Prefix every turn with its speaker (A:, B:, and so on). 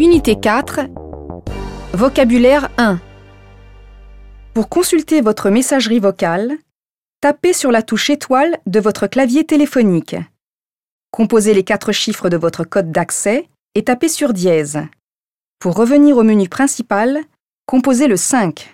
A: Unité 4. Vocabulaire 1. Pour consulter votre messagerie vocale, tapez sur la touche étoile de votre clavier téléphonique. Composez les quatre chiffres de votre code d'accès et tapez sur dièse. Pour revenir au menu principal, composez le 5.